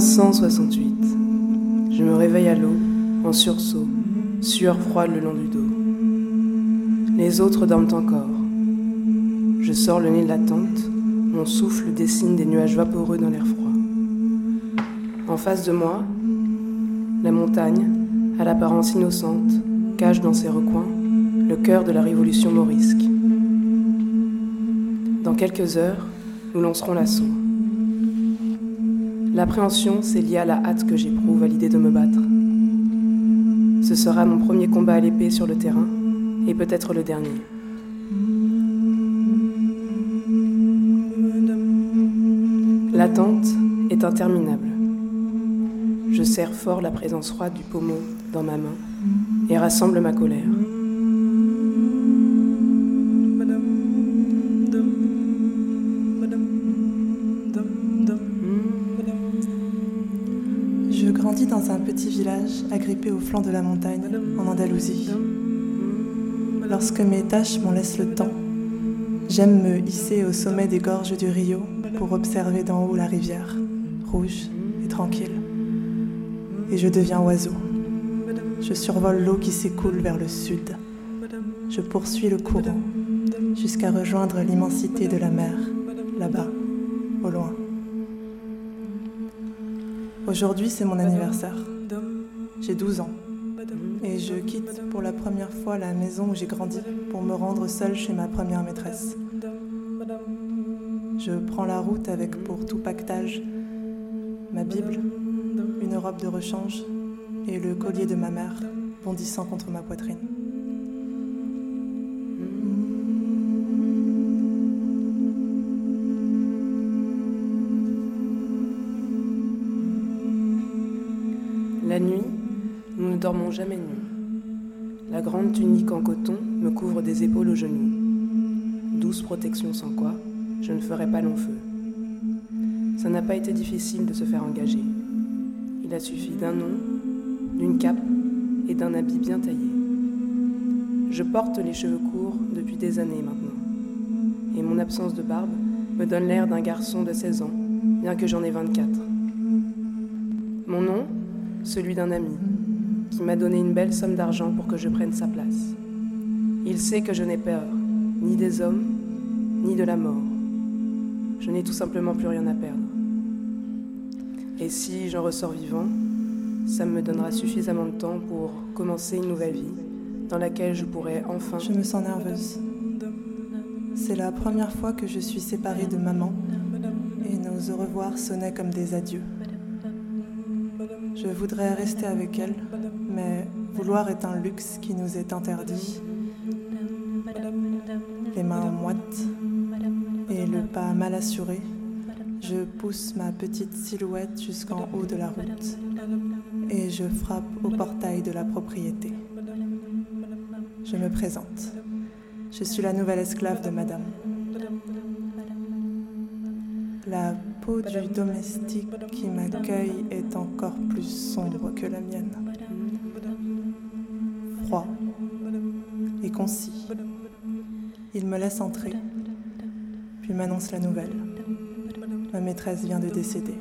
1568. Je me réveille à l'eau, en sursaut, sueur froide le long du dos. Les autres dorment encore. Je sors le nez de la tente, mon souffle dessine des nuages vaporeux dans l'air froid. En face de moi, la montagne, à l'apparence innocente, cache dans ses recoins le cœur de la révolution morisque. Dans quelques heures, nous lancerons l'assaut. L'appréhension, c'est lié à la hâte que j'éprouve à l'idée de me battre. Ce sera mon premier combat à l'épée sur le terrain, et peut-être le dernier. L'attente est interminable. Je serre fort la présence froide du pommeau dans ma main et rassemble ma colère. Village agrippé au flanc de la montagne, en Andalousie. Lorsque mes tâches m'en laissent le temps, j'aime me hisser au sommet des gorges du Rio pour observer d'en haut la rivière, rouge et tranquille. Et je deviens oiseau. Je survole l'eau qui s'écoule vers le sud. Je poursuis le courant jusqu'à rejoindre l'immensité de la mer, là-bas, au loin. Aujourd'hui, c'est mon anniversaire. J'ai 12 ans. Et je quitte pour la première fois la maison où j'ai grandi pour me rendre seule chez ma première maîtresse. Je prends la route avec pour tout pactage ma Bible, une robe de rechange et le collier de ma mère bondissant contre ma poitrine. Jamais nus. La grande tunique en coton me couvre des épaules aux genoux. Douce protection sans quoi, je ne ferai pas long feu. Ça n'a pas été difficile de se faire engager. Il a suffi d'un nom, d'une cape et d'un habit bien taillé. Je porte les cheveux courts depuis des années maintenant. Et mon absence de barbe me donne l'air d'un garçon de 16 ans, bien que j'en ai 24. Mon nom, celui d'un ami, qui m'a donné une belle somme d'argent pour que je prenne sa place. Il sait que je n'ai peur, ni des hommes, ni de la mort. Je n'ai tout simplement plus rien à perdre. Et si j'en ressors vivant, ça me donnera suffisamment de temps pour commencer une nouvelle vie dans laquelle je pourrai enfin... Je me sens nerveuse. C'est la première fois que je suis séparée de maman et nos au revoir sonnaient comme des adieux. Je voudrais rester avec elle, mais vouloir est un luxe qui nous est interdit. Les mains moites et le pas mal assuré, je pousse ma petite silhouette jusqu'en haut de la route et je frappe au portail de la propriété. Je me présente. Je suis la nouvelle esclave de madame. La peau du domestique qui m'accueille est encore plus sombre que la mienne. Et concis. Il me laisse entrer, puis m'annonce la nouvelle. Ma maîtresse vient de décéder.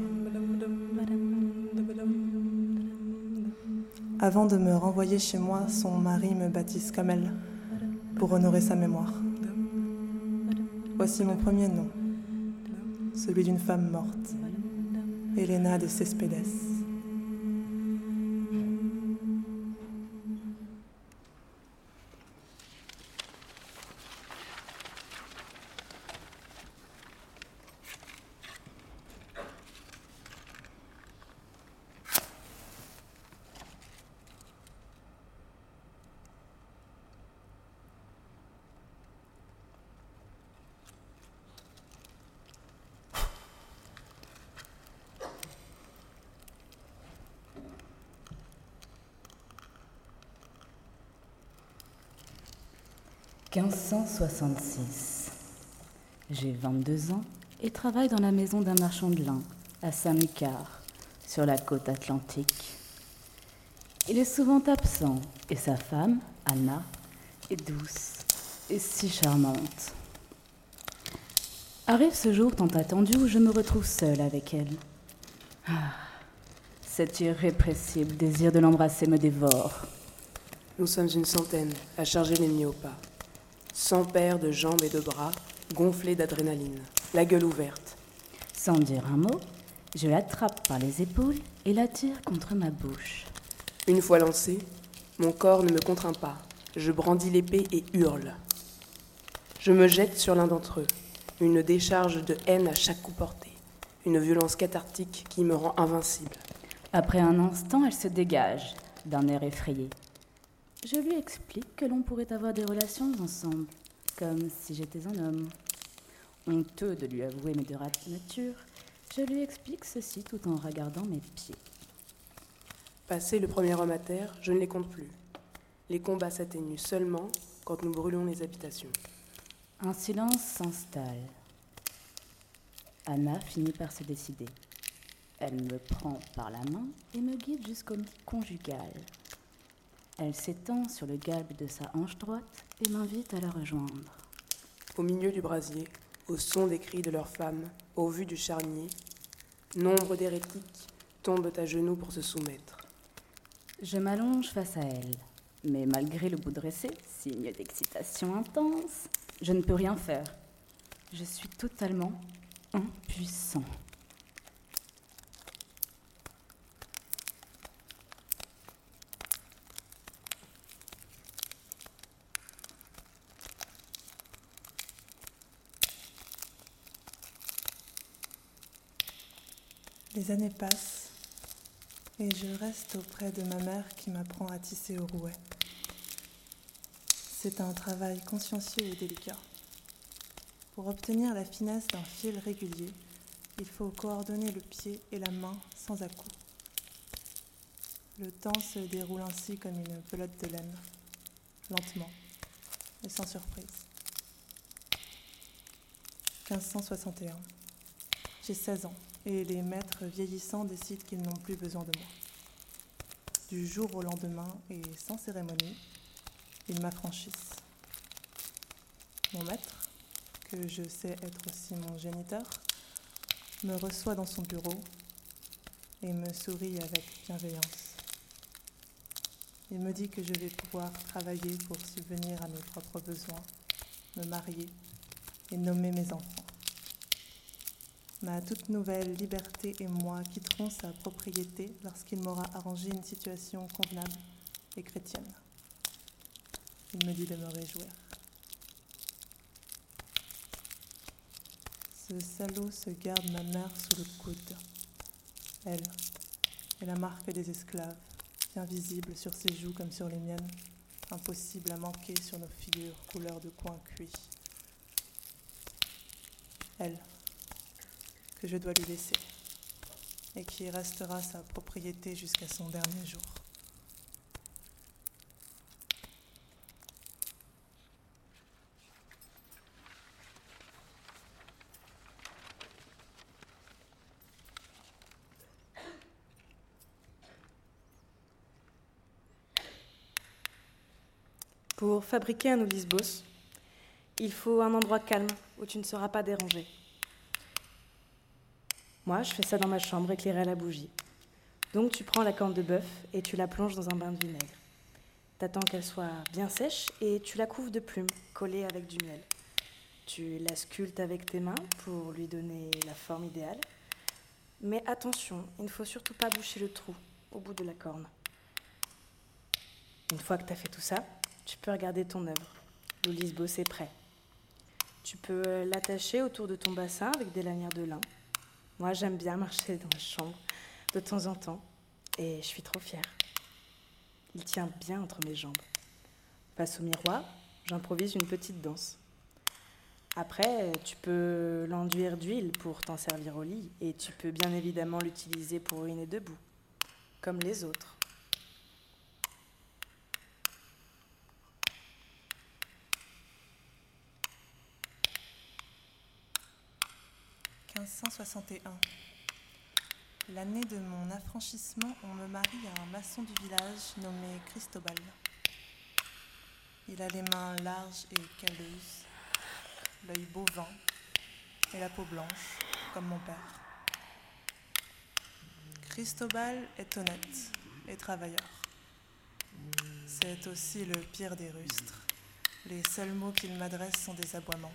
Avant de me renvoyer chez moi, son mari me baptise comme elle, pour honorer sa mémoire. Voici mon premier nom, celui d'une femme morte, Elena de Cespedes. « 1566. J'ai 22 ans et travaille dans la maison d'un marchand de lin à Saint-Lucas, sur la côte atlantique. Il est souvent absent et sa femme, Anna, est douce et si charmante. Arrive ce jour tant attendu où je me retrouve seule avec elle. Ah, Cet irrépressible désir de l'embrasser me dévore. Nous sommes une centaine à charger l'ennemi au pas. Cent paires de jambes et de bras gonflés d'adrénaline, la gueule ouverte. Sans dire un mot, je l'attrape par les épaules et l'attire contre ma bouche. Une fois lancé, mon corps ne me contraint pas. Je brandis l'épée et hurle. Je me jette sur l'un d'entre eux, une décharge de haine à chaque coup porté, une violence cathartique qui me rend invincible. Après un instant, elle se dégage, d'un air effrayé. Je lui explique que l'on pourrait avoir des relations ensemble, comme si j'étais un homme. Honteux de lui avouer mes deux natures, je lui explique ceci tout en regardant mes pieds. Passé le premier homme à terre, je ne les compte plus. Les combats s'atténuent seulement quand nous brûlons les habitations. Un silence s'installe. Anna finit par se décider. Elle me prend par la main et me guide jusqu'au lit conjugal. Elle s'étend sur le galbe de sa hanche droite et m'invite à la rejoindre. Au milieu du brasier, au son des cris de leurs femmes, au vu du charnier, nombre d'hérétiques tombent à genoux pour se soumettre. Je m'allonge face à elle, mais malgré le bout dressé, signe d'excitation intense, je ne peux rien faire. Je suis totalement impuissant. Les années passent et je reste auprès de ma mère qui m'apprend à tisser au rouet. C'est un travail consciencieux et délicat. Pour obtenir la finesse d'un fil régulier, il faut coordonner le pied et la main sans à-coups. Le temps se déroule ainsi comme une pelote de laine, lentement et sans surprise. 1561. J'ai 16 ans et les maîtres vieillissants décident qu'ils n'ont plus besoin de moi. Du jour au lendemain et sans cérémonie, ils m'affranchissent. Mon maître, que je sais être aussi mon géniteur, me reçoit dans son bureau et me sourit avec bienveillance. Il me dit que je vais pouvoir travailler pour subvenir à mes propres besoins, me marier et nommer mes enfants. Ma toute nouvelle liberté et moi quitterons sa propriété lorsqu'il m'aura arrangé une situation convenable et chrétienne. Il me dit de me réjouir. Ce salaud se garde ma mère sous le coude. Elle est la marque des esclaves, bien visible sur ses joues comme sur les miennes, impossible à manquer sur nos figures couleur de coin cuit. Elle, que je dois lui laisser et qui restera sa propriété jusqu'à son dernier jour. Pour fabriquer un Olisbos, il faut un endroit calme où tu ne seras pas dérangé. Moi, je fais ça dans ma chambre éclairée à la bougie. Donc tu prends la corne de bœuf et tu la plonges dans un bain de vinaigre. T'attends qu'elle soit bien sèche et tu la couvres de plumes collées avec du miel. Tu la sculptes avec tes mains pour lui donner la forme idéale. Mais attention, il ne faut surtout pas boucher le trou au bout de la corne. Une fois que tu as fait tout ça, tu peux regarder ton œuvre. L'Olisbos est prêt. Tu peux l'attacher autour de ton bassin avec des lanières de lin. Moi, j'aime bien marcher dans la chambre de temps en temps et je suis trop fière. Il tient bien entre mes jambes. Face au miroir, j'improvise une petite danse. Après, tu peux l'enduire d'huile pour t'en servir au lit et tu peux bien évidemment l'utiliser pour uriner debout, comme les autres. 1561. L'année de mon affranchissement, on me marie à un maçon du village nommé Cristobal. Il a les mains larges et calleuses, l'œil bovin et la peau blanche, comme mon père. Cristobal est honnête et travailleur. C'est aussi le pire des rustres. Les seuls mots qu'il m'adresse sont des aboiements.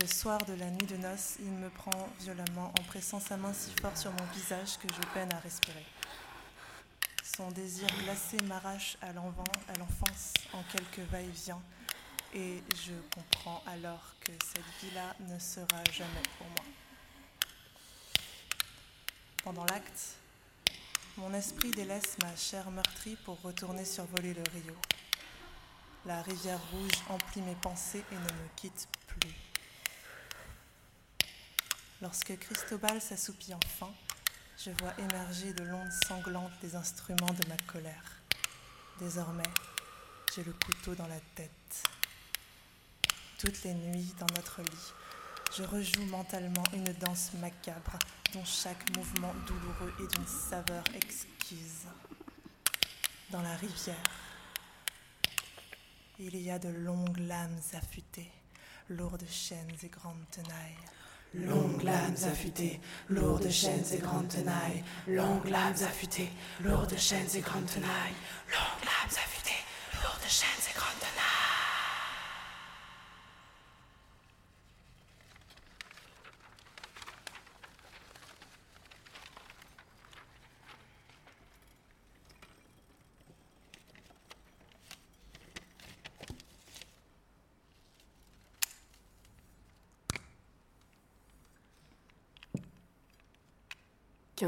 Le soir de la nuit de noces, il me prend violemment en pressant sa main si fort sur mon visage que je peine à respirer. Son désir glacé m'arrache à l'enfance en quelques va-et-vient, et je comprends alors que cette vie-là ne sera jamais pour moi. Pendant l'acte, mon esprit délaisse ma chair meurtrie pour retourner survoler le Rio. La rivière rouge emplit mes pensées et ne me quitte plus. Lorsque Cristobal s'assoupit enfin, je vois émerger de l'onde sanglante des instruments de ma colère. Désormais, j'ai le couteau dans la tête. Toutes les nuits, dans notre lit, je rejoue mentalement une danse macabre dont chaque mouvement douloureux est d'une saveur exquise. Dans la rivière, il y a de longues lames affûtées, lourdes chaînes et grandes tenailles. Longues lames affûtées, lourdes chaînes et grandes tenailles. Longues lames affûtées, lourdes chaînes et grandes tenailles. Longues lames affûtées, lourdes chaînes et grandes tenailles.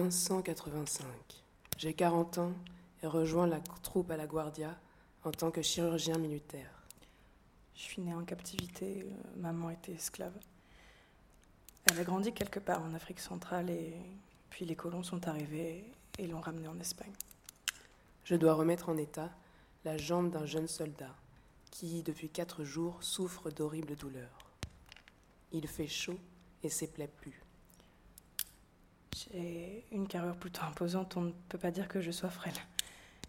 1585. J'ai 40 ans et rejoins la troupe à la Guardia en tant que chirurgien militaire. Je suis née en captivité, euh, maman était esclave. Elle a grandi quelque part en Afrique centrale et puis les colons sont arrivés et l'ont ramenée en Espagne. Je dois remettre en état la jambe d'un jeune soldat qui, depuis quatre jours, souffre d'horribles douleurs. Il fait chaud et ses plaies puent. J'ai une carrure plutôt imposante, on ne peut pas dire que je sois frêle.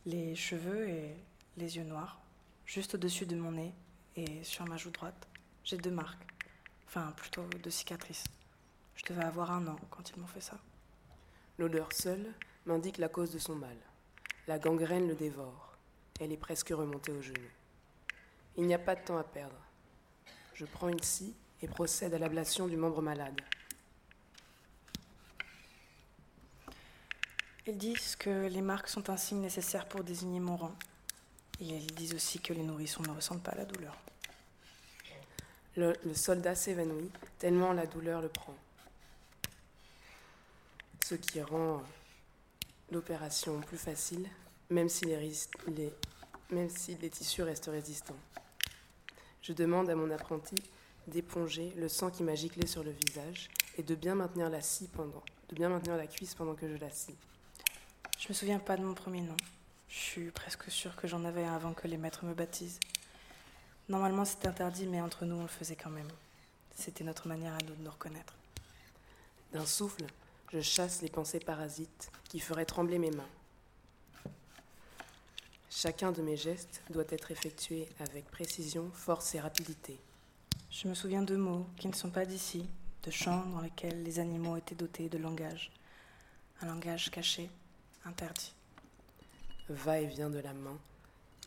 Les cheveux et les yeux noirs, juste au-dessus de mon nez et sur ma joue droite, j'ai deux marques, enfin plutôt deux cicatrices. Je devais avoir un an quand ils m'ont fait ça. L'odeur seule m'indique la cause de son mal. La gangrène le dévore. Elle est presque remontée au genou. Il n'y a pas de temps à perdre. Je prends une scie et procède à l'ablation du membre malade. Ils disent que les marques sont un signe nécessaire pour désigner mon rang. Et ils disent aussi que les nourrissons ne ressentent pas la douleur. Le, soldat s'évanouit tellement la douleur le prend. Ce qui rend l'opération plus facile, même si les, même si les tissus restent résistants. Je demande à mon apprenti d'éponger le sang qui m'a giclé sur le visage et de bien maintenir la scie pendant, de bien maintenir la cuisse pendant que je la scie. Je me souviens pas de mon premier nom. Je suis presque sûre que j'en avais un avant que les maîtres me baptisent. Normalement, c'était interdit, mais entre nous, on le faisait quand même. C'était notre manière à nous de nous reconnaître. D'un souffle, je chasse les pensées parasites qui feraient trembler mes mains. Chacun de mes gestes doit être effectué avec précision, force et rapidité. Je me souviens de mots qui ne sont pas d'ici, de chants dans lesquels les animaux étaient dotés de langage. Un langage caché, interdit. Va-et-vient de la main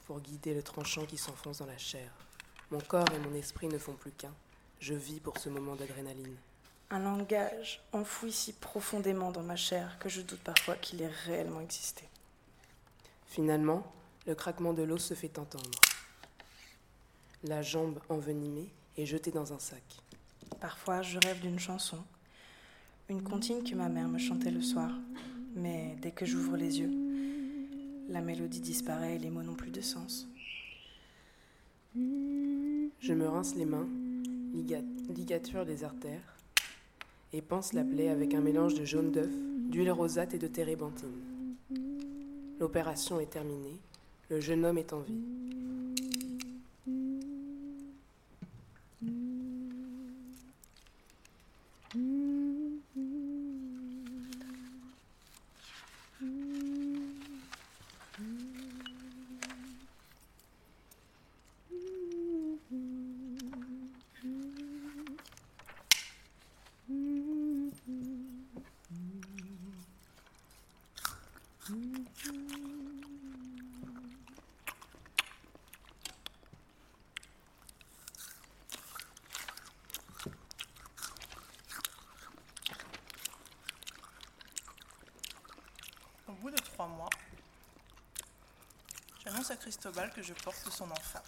pour guider le tranchant qui s'enfonce dans la chair. Mon corps et mon esprit ne font plus qu'un. Je vis pour ce moment d'adrénaline. Un langage enfoui si profondément dans ma chair que je doute parfois qu'il ait réellement existé. Finalement, le craquement de l'os se fait entendre. La jambe envenimée est jetée dans un sac. Parfois, je rêve d'une chanson, une comptine que ma mère me chantait le soir, mais dès que j'ouvre les yeux, la mélodie disparaît et les mots n'ont plus de sens. Je me rince les mains, ligature les artères, et pense la plaie avec un mélange de jaune d'œuf, d'huile rosate et de térébenthine. L'opération est terminée, le jeune homme est en vie. À Cristobal que je porte son enfant.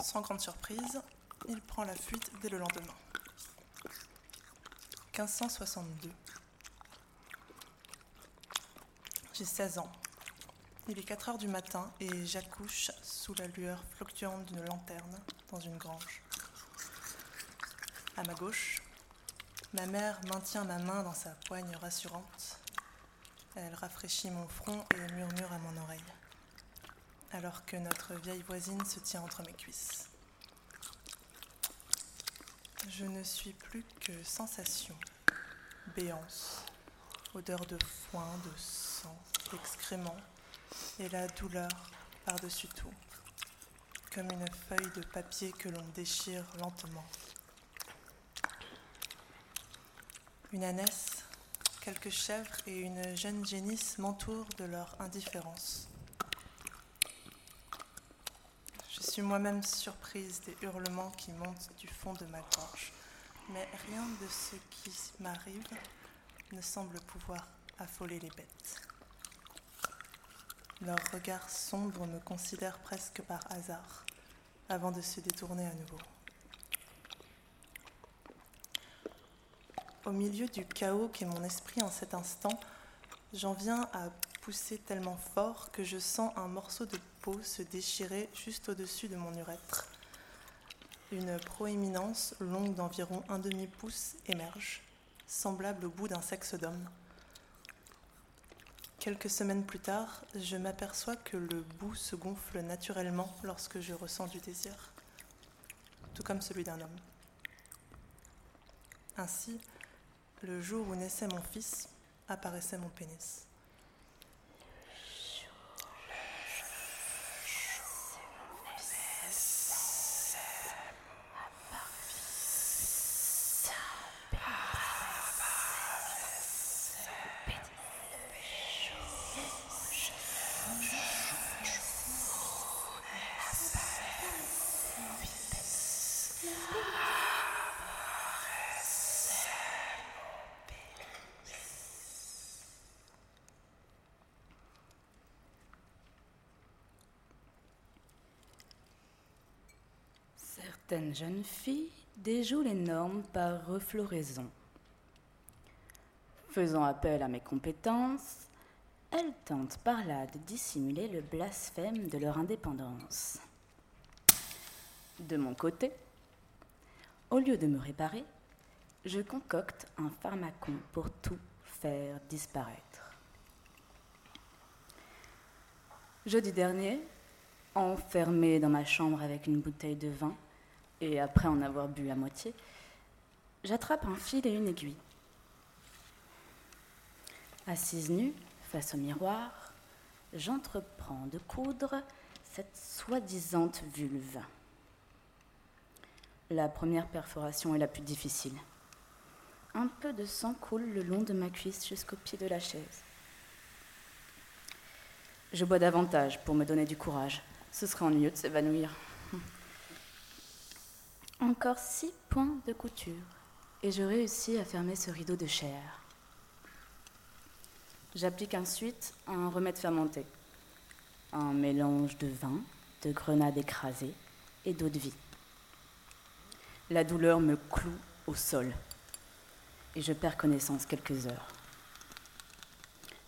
Sans grande surprise, il prend la fuite dès le lendemain. 1562. J'ai 16 ans. Il est 4 heures du matin et j'accouche sous la lueur fluctuante d'une lanterne dans une grange. À ma gauche, ma mère maintient ma main dans sa poigne rassurante. Elle rafraîchit mon front et murmure à mon oreille, alors que notre vieille voisine se tient entre mes cuisses. Je ne suis plus que sensation, béance, odeur de foin, de sang, d'excréments et la douleur par-dessus tout, comme une feuille de papier que l'on déchire lentement. Une ânesse, quelques chèvres et une jeune génisse m'entourent de leur indifférence. Je suis moi-même surprise des hurlements qui montent du fond de ma gorge, mais rien de ce qui m'arrive ne semble pouvoir affoler les bêtes. Leur regard sombre me considère presque par hasard, avant de se détourner à nouveau. Au milieu du chaos qu'est mon esprit en cet instant, j'en viens à pousser tellement fort que je sens un morceau de peau se déchirer juste au-dessus de mon urètre. Une proéminence longue d'environ un demi-pouce émerge, semblable au bout d'un sexe d'homme. Quelques semaines plus tard, je m'aperçois que le bout se gonfle naturellement lorsque je ressens du désir, tout comme celui d'un homme. Ainsi, le jour où naissait mon fils, apparaissait mon pénis. Certaines jeunes filles déjouent les normes par refloraison. Faisant appel à mes compétences, elles tentent par là de dissimuler le blasphème de leur indépendance. De mon côté, au lieu de me réparer, je concocte un pharmacon pour tout faire disparaître. Jeudi dernier, enfermé dans ma chambre avec une bouteille de vin, et après en avoir bu à moitié, j'attrape un fil et une aiguille. Assise nue, face au miroir, j'entreprends de coudre cette soi-disant vulve. La première perforation est la plus difficile. Un peu de sang coule le long de ma cuisse jusqu'au pied de la chaise. Je bois davantage pour me donner du courage. Ce serait ennuyeux de s'évanouir. Encore six points de couture et je réussis à fermer ce rideau de chair. J'applique ensuite un remède fermenté, un mélange de vin, de grenades écrasées et d'eau de vie. La douleur me cloue au sol et je perds connaissance quelques heures.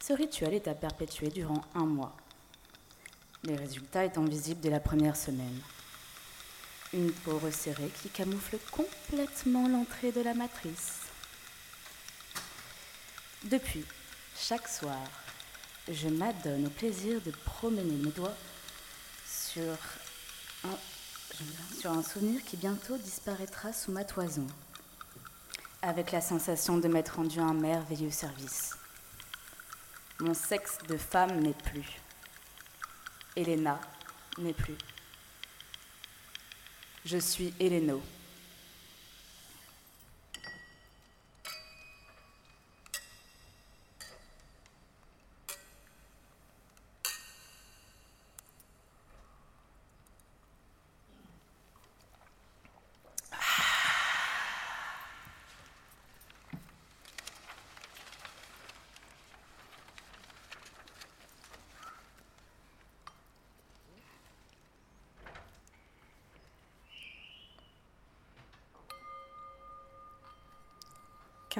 Ce rituel est à perpétuer durant un mois. Les résultats étant visibles dès la première semaine. Une peau resserrée qui camoufle complètement l'entrée de la matrice. Depuis, chaque soir, je m'adonne au plaisir de promener mes doigts sur un, souvenir qui bientôt disparaîtra sous ma toison, avec la sensation de m'être rendu un merveilleux service. Mon sexe de femme n'est plus. Elena n'est plus. Je suis Héléno.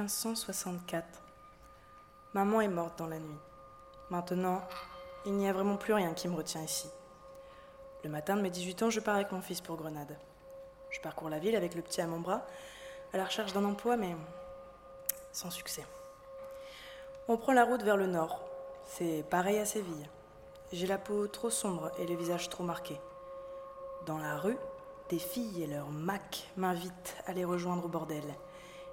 1564. Maman est morte dans la nuit. Maintenant, il n'y a vraiment plus rien qui me retient ici. Le matin de mes 18 ans, je pars avec mon fils pour Grenade. Je parcours la ville avec le petit à mon bras, à la recherche d'un emploi, mais sans succès. On prend la route vers le nord. C'est pareil à Séville. J'ai la peau trop sombre et le visage trop marqué. Dans la rue, des filles et leurs macs m'invitent à les rejoindre au bordel.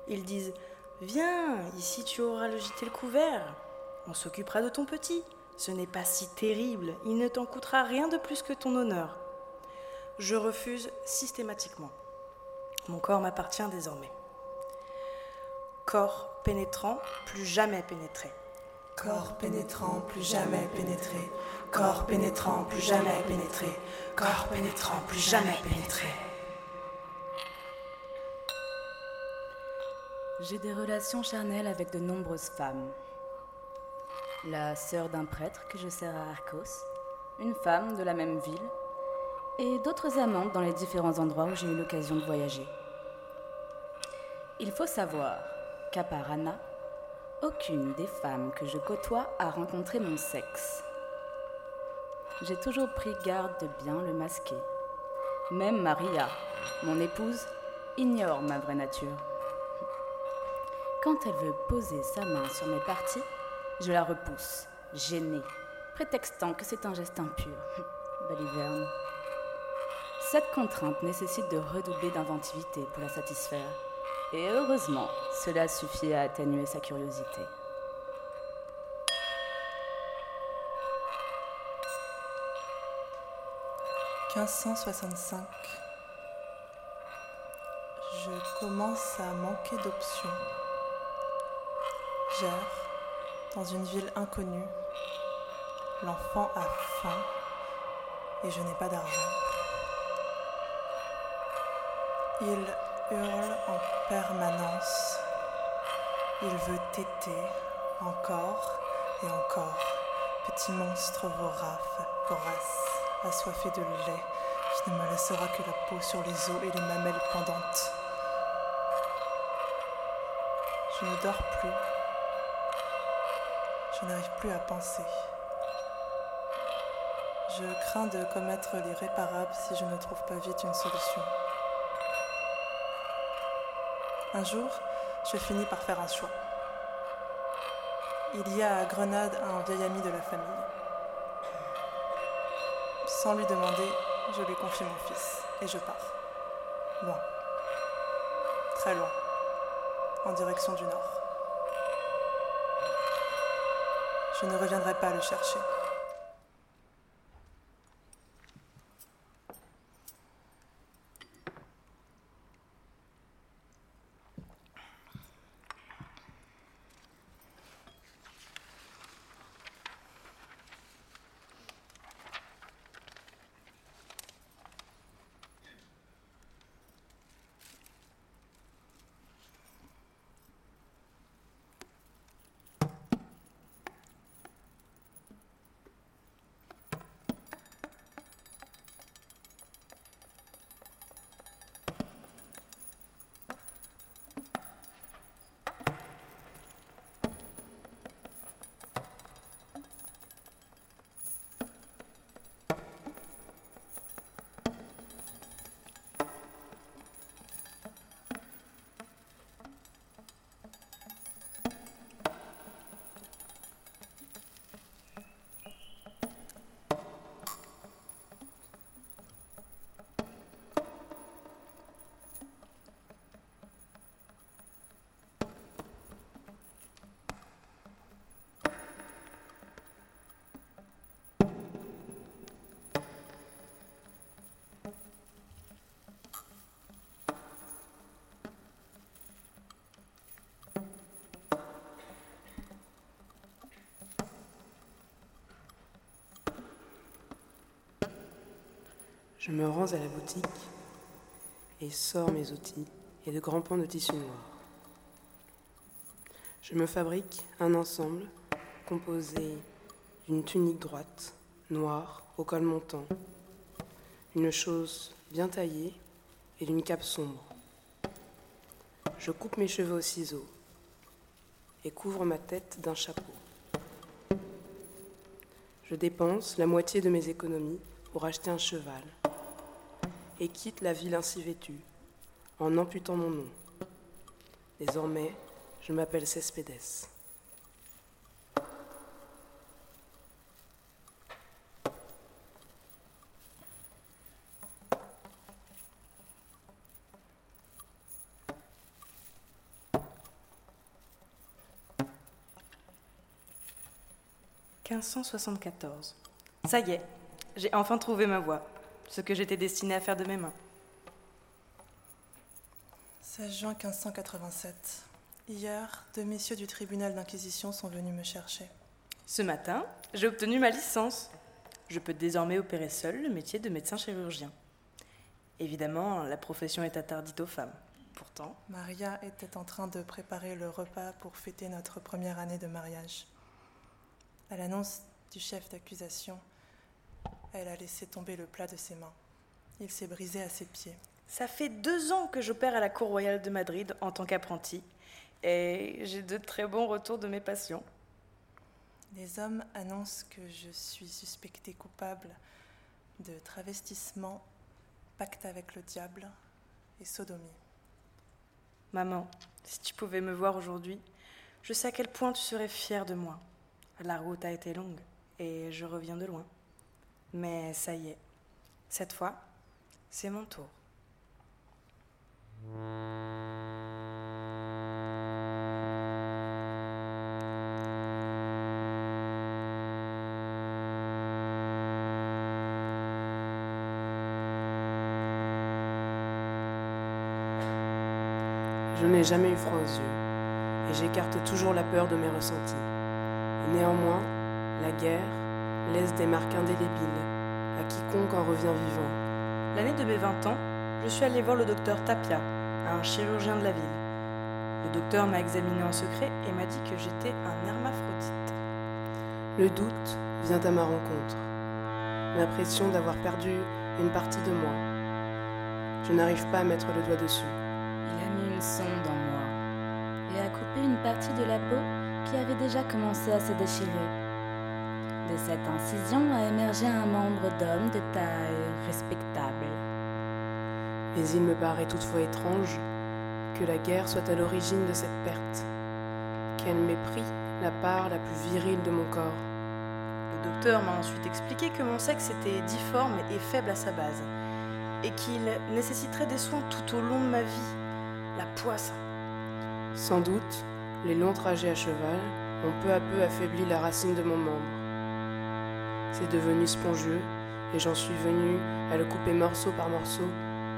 Ils disent Viens, ici tu auras le le couvert. On s'occupera de ton petit. Ce n'est pas si terrible, il ne t'en coûtera rien de plus que ton honneur. Je refuse systématiquement. Mon corps m'appartient désormais. Corps pénétrant, plus jamais pénétré. Corps pénétrant, plus jamais pénétré. Corps pénétrant, plus jamais pénétré. Corps pénétrant, plus jamais pénétré. J'ai des relations charnelles avec de nombreuses femmes. La sœur d'un prêtre que je sers à Arcos, une femme de la même ville, et d'autres amantes dans les différents endroits où j'ai eu l'occasion de voyager. Il faut savoir qu'à part Anna, aucune des femmes que je côtoie a rencontré mon sexe. J'ai toujours pris garde de bien le masquer. Même Maria, mon épouse, ignore ma vraie nature. Quand elle veut poser sa main sur mes parties, je la repousse, gênée, prétextant que c'est un geste impur. Baliverne. Cette contrainte nécessite de redoubler d'inventivité pour la satisfaire. Et heureusement, cela suffit à atténuer sa curiosité. « 1565. Je commence à manquer d'options. Dans une ville inconnue. L'enfant a faim et je n'ai pas d'argent. Il hurle en permanence. Il veut téter encore et encore. Petit monstre vorace, vorace, assoiffé de lait, qui ne me laissera que la peau sur les os et les mamelles pendantes. Je ne dors plus. Je n'arrive plus à penser. Je crains de commettre l'irréparable si je ne trouve pas vite une solution. Un jour, je finis par faire un choix. Il y a à Grenade un vieil ami de la famille. Sans lui demander, je lui confie mon fils et je pars. Loin. Très loin. En direction du nord. Je ne reviendrai pas le chercher. Je me rends à la boutique et sors mes outils et de grands pans de tissu noir. Je me fabrique un ensemble composé d'une tunique droite, noire, au col montant, une chose bien taillée et d'une cape sombre. Je coupe mes cheveux au ciseau et couvre ma tête d'un chapeau. Je dépense la moitié de mes économies pour acheter un cheval et quitte la ville ainsi vêtue en amputant mon nom. Désormais, je m'appelle Cespedes. 1574. Ça y est, j'ai enfin trouvé ma voie, ce que j'étais destinée à faire de mes mains. 16 juin 1587. Hier, deux messieurs du tribunal d'inquisition sont venus me chercher. Ce matin, j'ai obtenu ma licence. Je peux désormais opérer seul le métier de médecin chirurgien. Évidemment, la profession est interdite aux femmes. Pourtant, Maria était en train de préparer le repas pour fêter notre première année de mariage. À l'annonce du chef d'accusation, elle a laissé tomber le plat de ses mains. Il s'est brisé à ses pieds. ça fait deux ans que j'opère à la Cour royale de Madrid en tant qu'apprenti. Et j'ai de très bons retours de mes patients. Les hommes annoncent que je suis suspectée coupable de travestissement, pacte avec le diable et sodomie. Maman, si tu pouvais me voir aujourd'hui, je sais à quel point tu serais fière de moi. La route a été longue et je reviens de loin. Mais ça y est, cette fois, c'est mon tour. Je n'ai jamais eu froid aux yeux, et j'écarte toujours la peur de mes ressentis. Néanmoins, la guerre laisse des marques indélébiles à quiconque en revient vivant. L'année de mes 20 ans, je suis allée voir le docteur Tapia, un chirurgien de la ville. Le docteur m'a examiné en secret et m'a dit que j'étais un hermaphrodite. Le doute vient à ma rencontre. L'impression d'avoir perdu une partie de moi. Je n'arrive pas à mettre le doigt dessus. Il a mis une sonde en moi et a coupé une partie de la peau qui avait déjà commencé à se déchirer. De cette incision a émergé un membre d'homme de taille respectable. Mais il me paraît toutefois étrange que la guerre soit à l'origine de cette perte, qu'elle m'ait pris la part la plus virile de mon corps. Le docteur m'a ensuite expliqué que mon sexe était difforme et faible à sa base, et qu'il nécessiterait des soins tout au long de ma vie. La poisse. Sans doute, les longs trajets à cheval ont peu à peu affaibli la racine de mon membre. C'est devenu spongieux et j'en suis venu à le couper morceau par morceau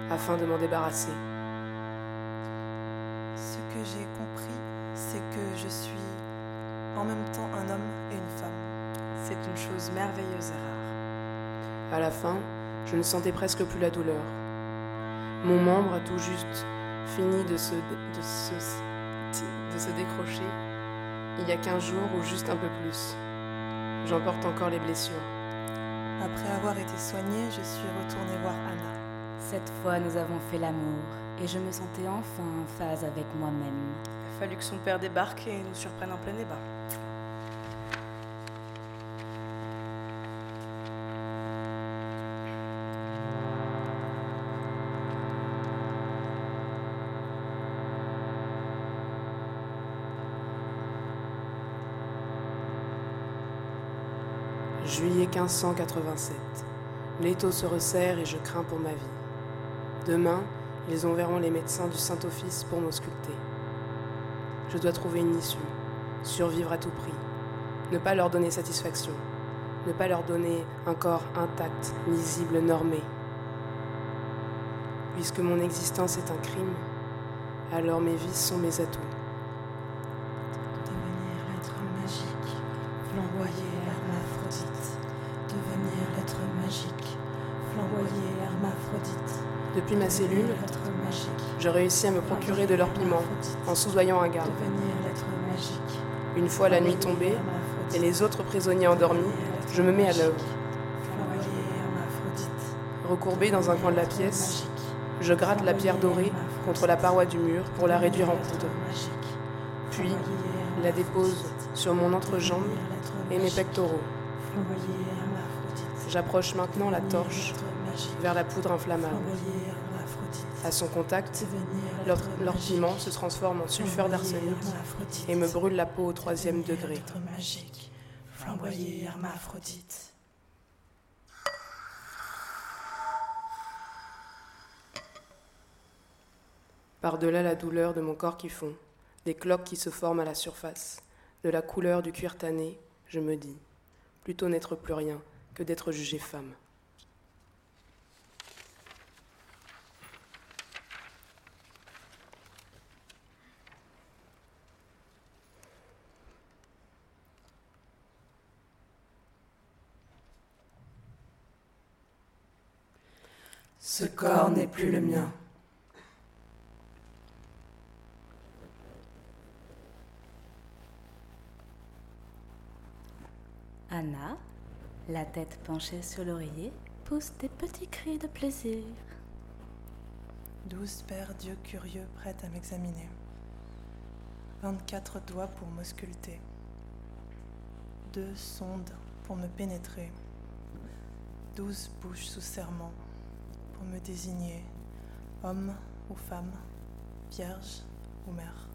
afin de m'en débarrasser. Ce que j'ai compris, c'est que je suis en même temps un homme et une femme. C'est une chose merveilleuse et rare. À la fin, je ne sentais presque plus la douleur. Mon membre a tout juste fini de se, de se, de se décrocher il y a 15 jours ou juste un peu plus. J'en porte encore les blessures. Après avoir été soignée, je suis retournée voir Anna. Cette fois, nous avons fait l'amour et je me sentais enfin en phase avec moi-même. Il a fallu que son père débarque et nous surprenne en plein débat. 1587. L'étau se resserre et je crains pour ma vie. Demain, ils enverront les médecins du Saint-Office pour m'ausculter. Je dois trouver une issue, survivre à tout prix, ne pas leur donner satisfaction, ne pas leur donner un corps intact, lisible, normé. Puisque mon existence est un crime, alors mes vices sont mes atouts. Hermaphrodite. Depuis ma cellule, magique. je réussis à me procurer de leur piment en soudoyant un garde. Magique. Une fois la nuit tombée et les autres prisonniers endormis, je me mets à l'œuvre. Recourbé dans un coin de la pièce, je gratte la pierre dorée contre la paroi du mur pour la réduire en poudre. Puis, la dépose sur mon entrejambe et mes pectoraux. J'approche maintenant la torche vers la poudre inflammable. À son contact, leur, piment se transforme en sulfure d'arsenic et me brûle la peau au troisième degré. hermaphrodite. Par-delà la douleur de mon corps qui fond, des cloques qui se forment à la surface, de la couleur du cuir tanné, je me dis, plutôt n'être plus rien que d'être jugée femme. Ce corps n'est plus le mien. Anna, la tête penchée sur l'oreiller, pousse des petits cris de plaisir. Douze paires d'yeux curieux prêts à m'examiner. Vingt-quatre doigts pour m'ausculter. Deux sondes pour me pénétrer. Douze bouches sous serment pour me désigner homme ou femme, vierge ou mère.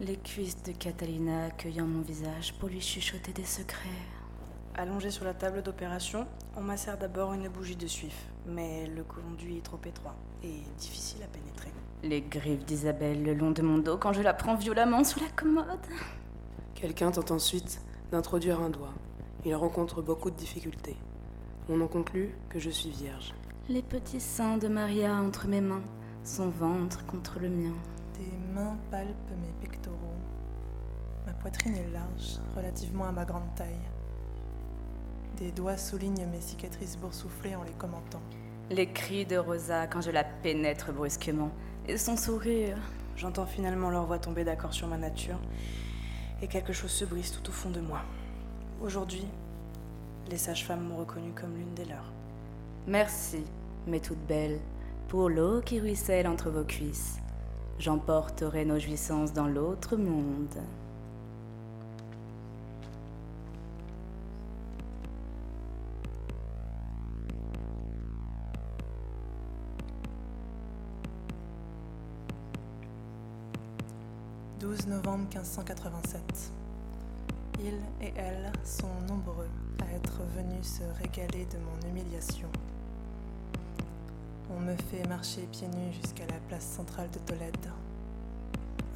Les cuisses de Catalina accueillant mon visage pour lui chuchoter des secrets. Allongé sur la table d'opération, on m'insère d'abord une bougie de suif, mais le conduit est trop étroit et difficile à pénétrer. Les griffes d'Isabelle le long de mon dos quand je la prends violemment sous la commode. Quelqu'un tente ensuite d'introduire un doigt. Il rencontre beaucoup de difficultés. On en conclut que je suis vierge. Les petits seins de Maria entre mes mains, son ventre contre le mien. Des mains palpent mes pectoraux. Ma poitrine est large, relativement à ma grande taille. Des doigts soulignent mes cicatrices boursouflées en les commentant. Les cris de Rosa quand je la pénètre brusquement. Et son sourire. J'entends finalement leur voix tomber d'accord sur ma nature et quelque chose se brise tout au fond de moi. Aujourd'hui, les sages-femmes m'ont reconnue comme l'une des leurs. Merci, mes toutes belles, pour l'eau qui ruisselle entre vos cuisses. J'emporterai nos jouissances dans l'autre monde. « 12 novembre 1587. Il et elle sont nombreux à être venus se régaler de mon humiliation. Me fait marcher pieds nus jusqu'à la place centrale de Tolède.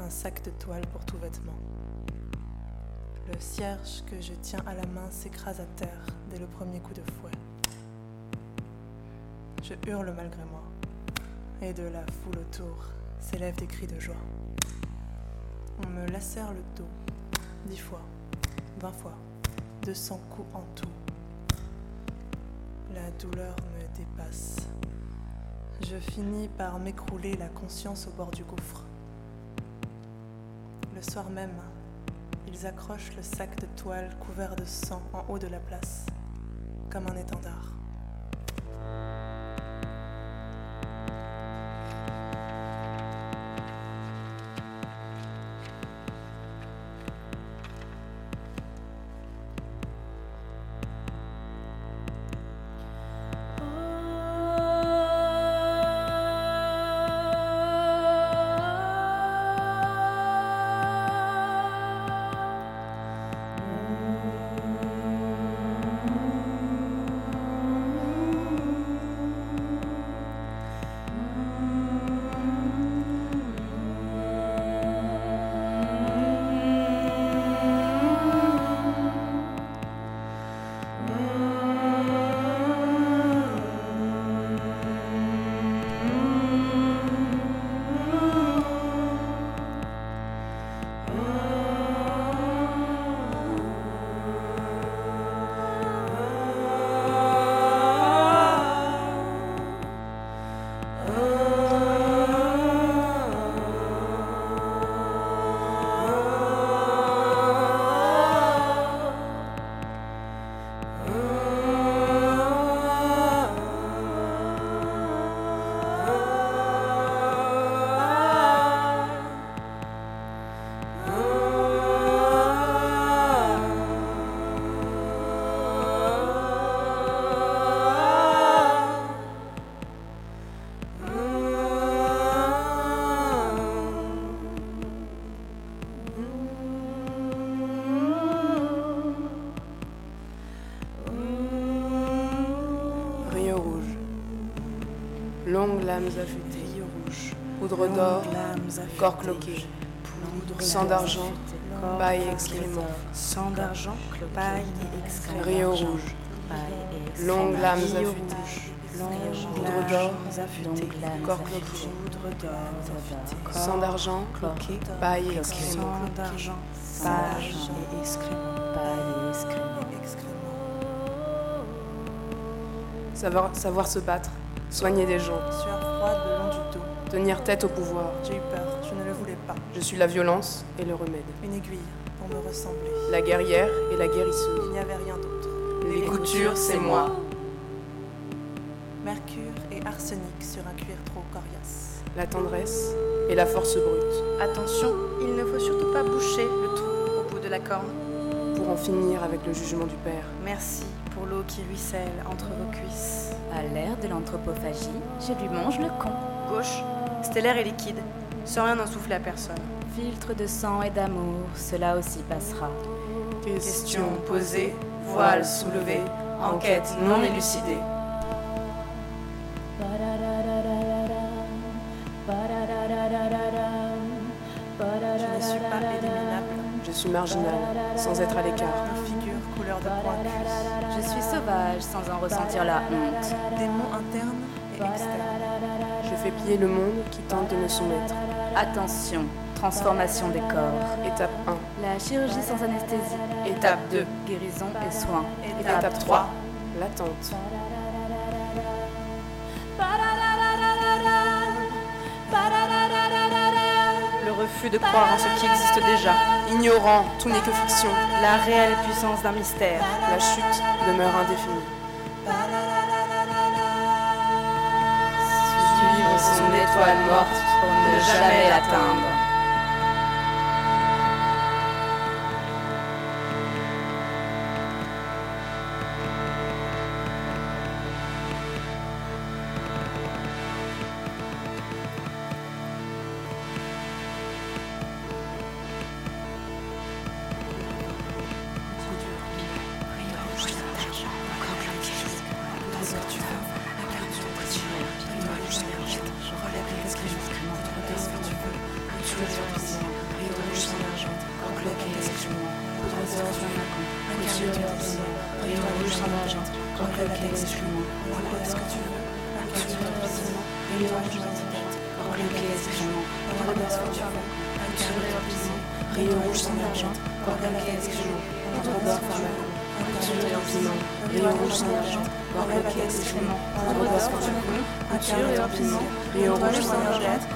Un sac de toile pour tout vêtement. Le cierge que je tiens à la main s'écrase à terre dès le premier coup de fouet. Je hurle malgré moi, et de la foule autour s'élèvent des cris de joie. On me lacère le dos, dix fois, vingt fois, deux cents coups en tout. La douleur me dépasse. Je finis par m'écrouler la conscience au bord du gouffre. Le soir même, ils accrochent le sac de toile couvert de sang en haut de la place, comme un étendard. Lames affûtées, Riz rouge. poudre d'or, corps cloqué, sang d'argent, paille et excréments, Sang d'argent, paille et excréments. rio rouge, longues lames affûtées, poudre d'or, corps cloqué, Poudre d'or. sang d'argent, Cloqué. paille et excréments, Sang d'argent, paille et excréments. savoir, savoir se battre, soigner des gens, tenir tête au pouvoir. J'ai eu peur, je ne le voulais pas. Je suis la violence et le remède, Une aiguille pour me ressembler. la guerrière et la guérisseuse. Il n'y avait rien d'autre. Les coutures, c'est moi. Mercure et arsenic sur un cuir trop coriace. La tendresse et la force brute, Attention, il ne faut surtout pas boucher le trou au bout de la corne. pour en finir avec le jugement du Père. Merci pour l'eau qui ruisselle entre vos cuisses. À l'ère de l'anthropophagie, je lui mange le con. Gauche, stellaire et liquide, sans rien en souffler à personne. Filtre de sang et d'amour, cela aussi passera. Question posée, voile soulevé, enquête non élucidée. Je ne suis pas éliminable. Je suis marginale, sans être à l'écart. Figure couleur de pointe. Je suis sauvage sans en ressentir la honte. Démon interne et externe. Je fais plier le monde qui tente de me soumettre. Attention, transformation des corps. Étape 1. La chirurgie sans anesthésie. Étape 2. Guérison et soins. Étape 3. L'attente. Le refus de croire en ce qui existe déjà. Ignorant, tout n'est que fiction. La réelle puissance d'un mystère. La chute demeure indéfinie. Étoile morte pour ne jamais l'atteindre.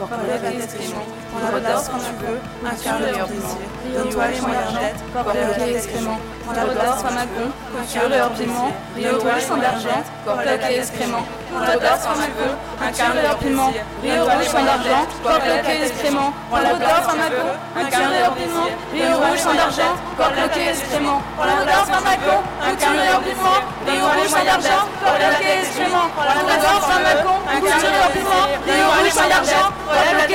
Argent, corps bloqué excrément, poudre d'or pharmacon, couture et empiment. Rio rouge sans argent, corps bloqué excrément, poudre d'or pharmacon, couture et empiment. Rio rouge sans argent, corps bloqué excrément, poudre d'or pharmacon, couture et empiment. Rio rouge sans argent, corps bloqué excrément, poudre d'or pharmacon, couture et empiment. Rio rouge sans argent, corps bloqué excrément, poudre d'or pharmacon, couture et empiment. Rio rouge sans argent, corps bloqué excrément, poudre d'or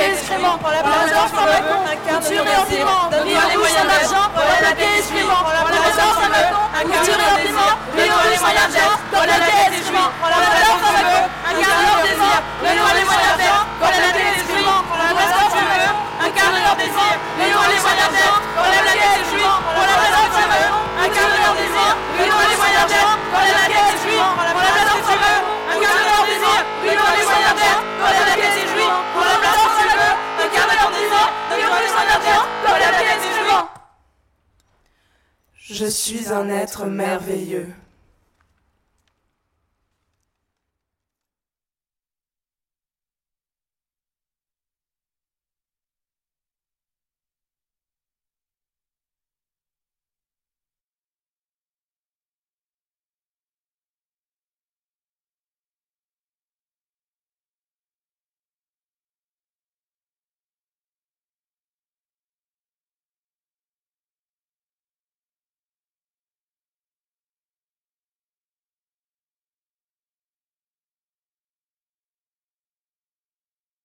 corps bloqué excrément, poudre d'or pharmacon, couture et empiment. Rio rouge sans argent, corps bloqué excrément, poudre d'or pharmacon, couture et empiment. Rio rouge sans argent, corps bloqué excrément, poudre d'or pharmacon, incarne leur désir. Rio les moyens d'être, corps bloqué excrément, poudre d'or pharmacon, incarne leur désir. Rio les moyens d'être, corps bloqué excrément, poudre d'or pharmacon, incarne leur désir. Rio les moyens d'être, corps bloqué excrément, Je suis un être merveilleux.